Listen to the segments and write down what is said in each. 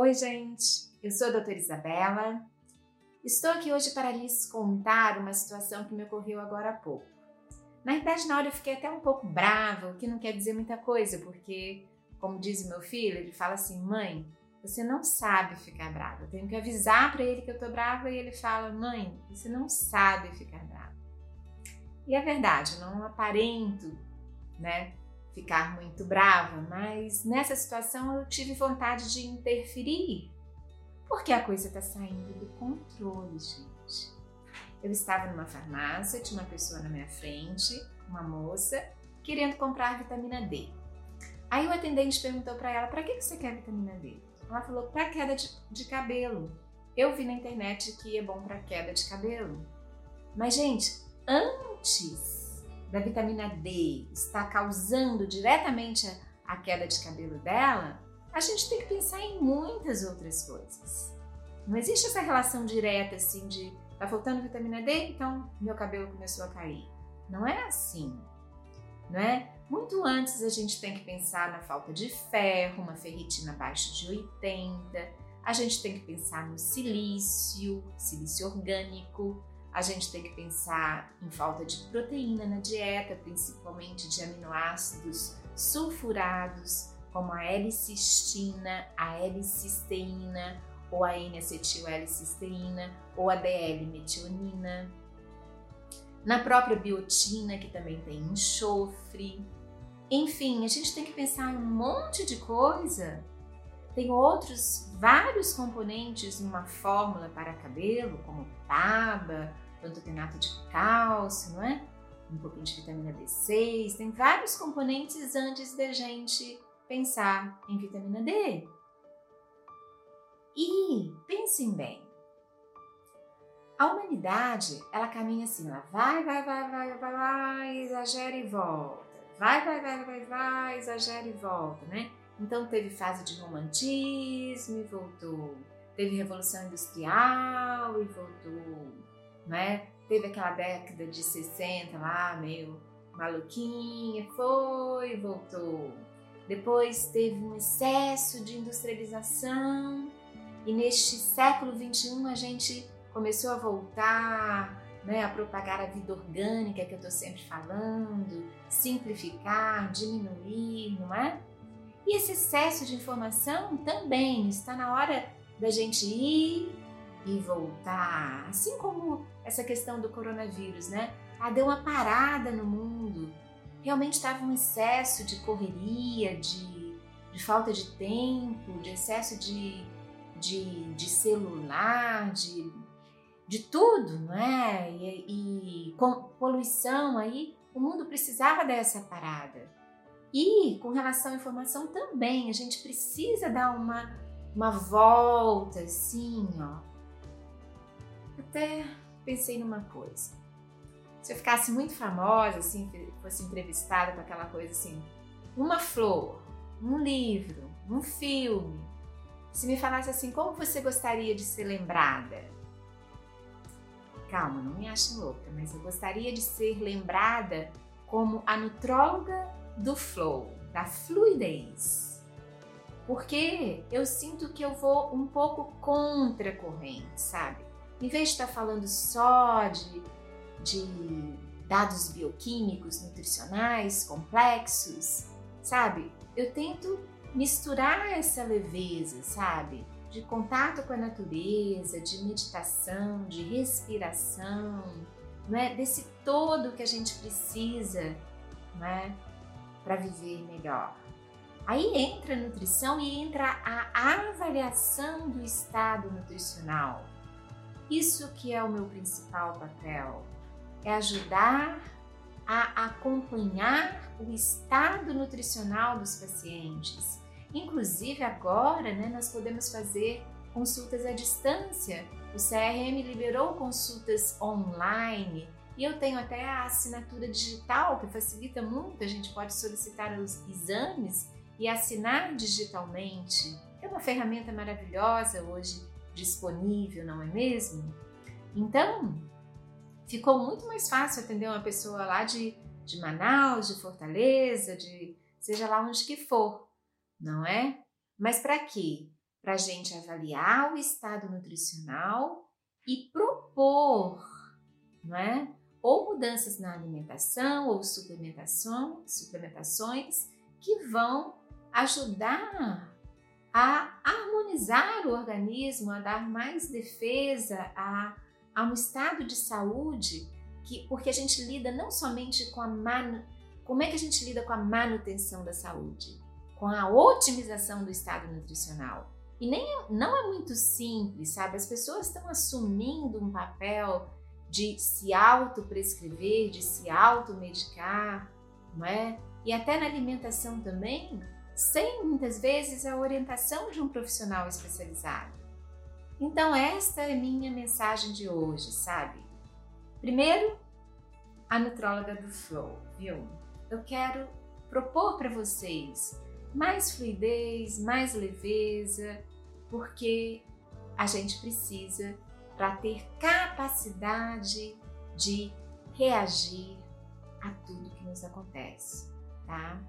Oi, gente. Eu sou a doutora Isabela. Estou aqui hoje para lhes contar uma situação que me ocorreu agora há pouco. Na verdade, na hora eu fiquei até um pouco brava, o que não quer dizer muita coisa, porque, como diz o meu filho, ele fala assim: mãe, você não sabe ficar brava. Eu tenho que avisar para ele que eu tô brava e ele fala: mãe, você não sabe ficar brava. E é verdade, não aparento, né, ficar muito brava, mas nessa situação eu tive vontade de interferir, porque a coisa está saindo do controle, gente. Eu estava numa farmácia, tinha uma pessoa na minha frente, uma moça, querendo comprar vitamina D. Aí o atendente perguntou para ela: para que você quer vitamina D? Ela falou: para queda de, de cabelo. Eu vi na internet que é bom para queda de cabelo. Mas, gente, antes da vitamina D estar causando diretamente a queda de cabelo dela, a gente tem que pensar em muitas outras coisas. Não existe essa relação direta assim de tá faltando vitamina D, então meu cabelo começou a cair. Não é assim, não é? Muito antes a gente tem que pensar na falta de ferro, uma ferritina abaixo de 80, a gente tem que pensar no silício, silício orgânico, a gente tem que pensar em falta de proteína na dieta, principalmente de aminoácidos sulfurados, como a L-cistina, a L-cisteína, ou a N-acetil-L-cisteína, ou a DL-metionina. Na própria biotina, que também tem enxofre. Enfim, a gente tem que pensar em um monte de coisa. Tem outros vários componentes numa fórmula para cabelo, como PABA, pantotenato de cálcio, não é? Um pouquinho de vitamina B6, tem vários componentes antes da gente pensar em vitamina D. E pensem bem, a humanidade ela caminha assim, ela vai, vai, vai, vai, vai, vai, exagera e volta, vai, vai, vai, vai, vai, exagera e volta, né? Então teve fase de romantismo e voltou, teve revolução industrial e voltou, né? Teve aquela década de 60 lá, meio maluquinha, foi e voltou. Depois teve um excesso de industrialização e neste século 21 a gente começou a voltar né, a propagar a vida orgânica que eu estou sempre falando, simplificar, diminuir, não é? E esse excesso de informação também está na hora da gente ir e voltar. Assim como essa questão do coronavírus, né? Ah, deu uma parada no mundo. Realmente estava um excesso de correria, de, de falta de tempo, de excesso de, de, de celular, de, de tudo, não é? E, e com poluição aí, o mundo precisava dessa parada. E com relação à informação também, a gente precisa dar uma, uma volta assim, ó. Até pensei numa coisa. Se eu ficasse muito famosa, assim, fosse entrevistada com aquela coisa assim, uma flor, um livro, um filme, se me falasse assim, como você gostaria de ser lembrada? Calma, não me ache louca, mas eu gostaria de ser lembrada como a nutróloga do flow, da fluidez. Porque eu sinto que eu vou um pouco contra a corrente, sabe? Em vez de estar falando só de, de dados bioquímicos, nutricionais, complexos, sabe? Eu tento misturar essa leveza, sabe? De contato com a natureza, de meditação, de respiração, não é? Desse todo que a gente precisa, não é? Para viver melhor. Aí entra a nutrição e entra a avaliação do estado nutricional. Isso que é o meu principal papel, é ajudar a acompanhar o estado nutricional dos pacientes. Inclusive agora, né, nós podemos fazer consultas à distância. O CRM liberou consultas online e eu tenho até a assinatura digital, que facilita muito, a gente pode solicitar os exames e assinar digitalmente. É uma ferramenta maravilhosa hoje disponível, não é mesmo? Então, ficou muito mais fácil atender uma pessoa lá de, de Manaus, de Fortaleza, de seja lá onde que for, não é? Mas para quê? para a gente avaliar o estado nutricional e propor, não é? Ou mudanças na alimentação ou suplementação, suplementações que vão ajudar a harmonizar o organismo, a dar mais defesa, a, a um estado de saúde, que, porque a gente lida não somente com a manu, como é que a gente lida com a manutenção da saúde, com a otimização do estado nutricional. E nem não é muito simples, sabe? As pessoas estão assumindo um papel de se autoprescrever, de se automedicar, não é? E até na alimentação também, sem muitas vezes a orientação de um profissional especializado. Então, esta é minha mensagem de hoje, sabe? Primeiro, a nutróloga do Flow, viu? Eu quero propor para vocês mais fluidez, mais leveza, porque a gente precisa para ter capacidade de reagir a tudo que nos acontece, tá?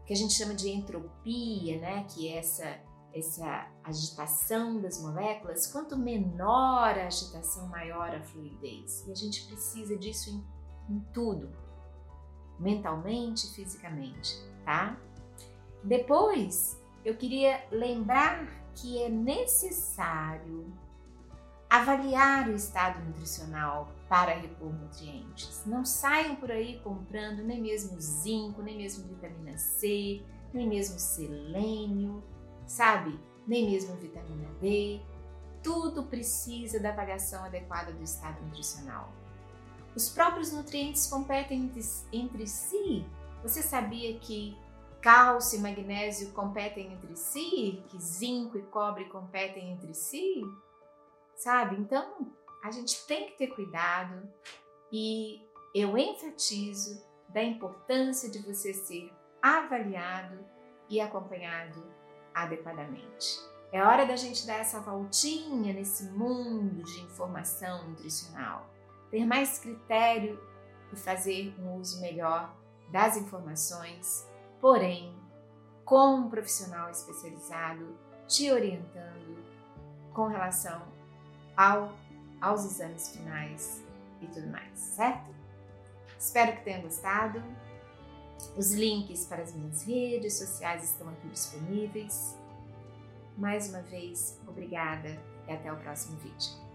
O que a gente chama de entropia, né? Que é essa essa agitação das moléculas, quanto menor a agitação, maior a fluidez. E a gente precisa disso em, em tudo, mentalmente e fisicamente, tá? Depois, eu queria lembrar que é necessário avaliar o estado nutricional para repor nutrientes. Não saiam por aí comprando nem mesmo zinco, nem mesmo vitamina C, nem mesmo selênio, sabe? Nem mesmo vitamina D. Tudo precisa da avaliação adequada do estado nutricional. Os próprios nutrientes competem entre, si. Você sabia que cálcio e magnésio competem entre si? Que zinco e cobre competem entre si? Sabe? Então, a gente tem que ter cuidado e eu enfatizo da importância de você ser avaliado e acompanhado adequadamente. É hora da gente dar essa voltinha nesse mundo de informação nutricional, ter mais critério e fazer um uso melhor das informações, porém, com um profissional especializado te orientando com relação ao, aos exames finais e tudo mais, certo? Espero que tenham gostado. Os links para as minhas redes sociais estão aqui disponíveis. Mais uma vez, obrigada e até o próximo vídeo.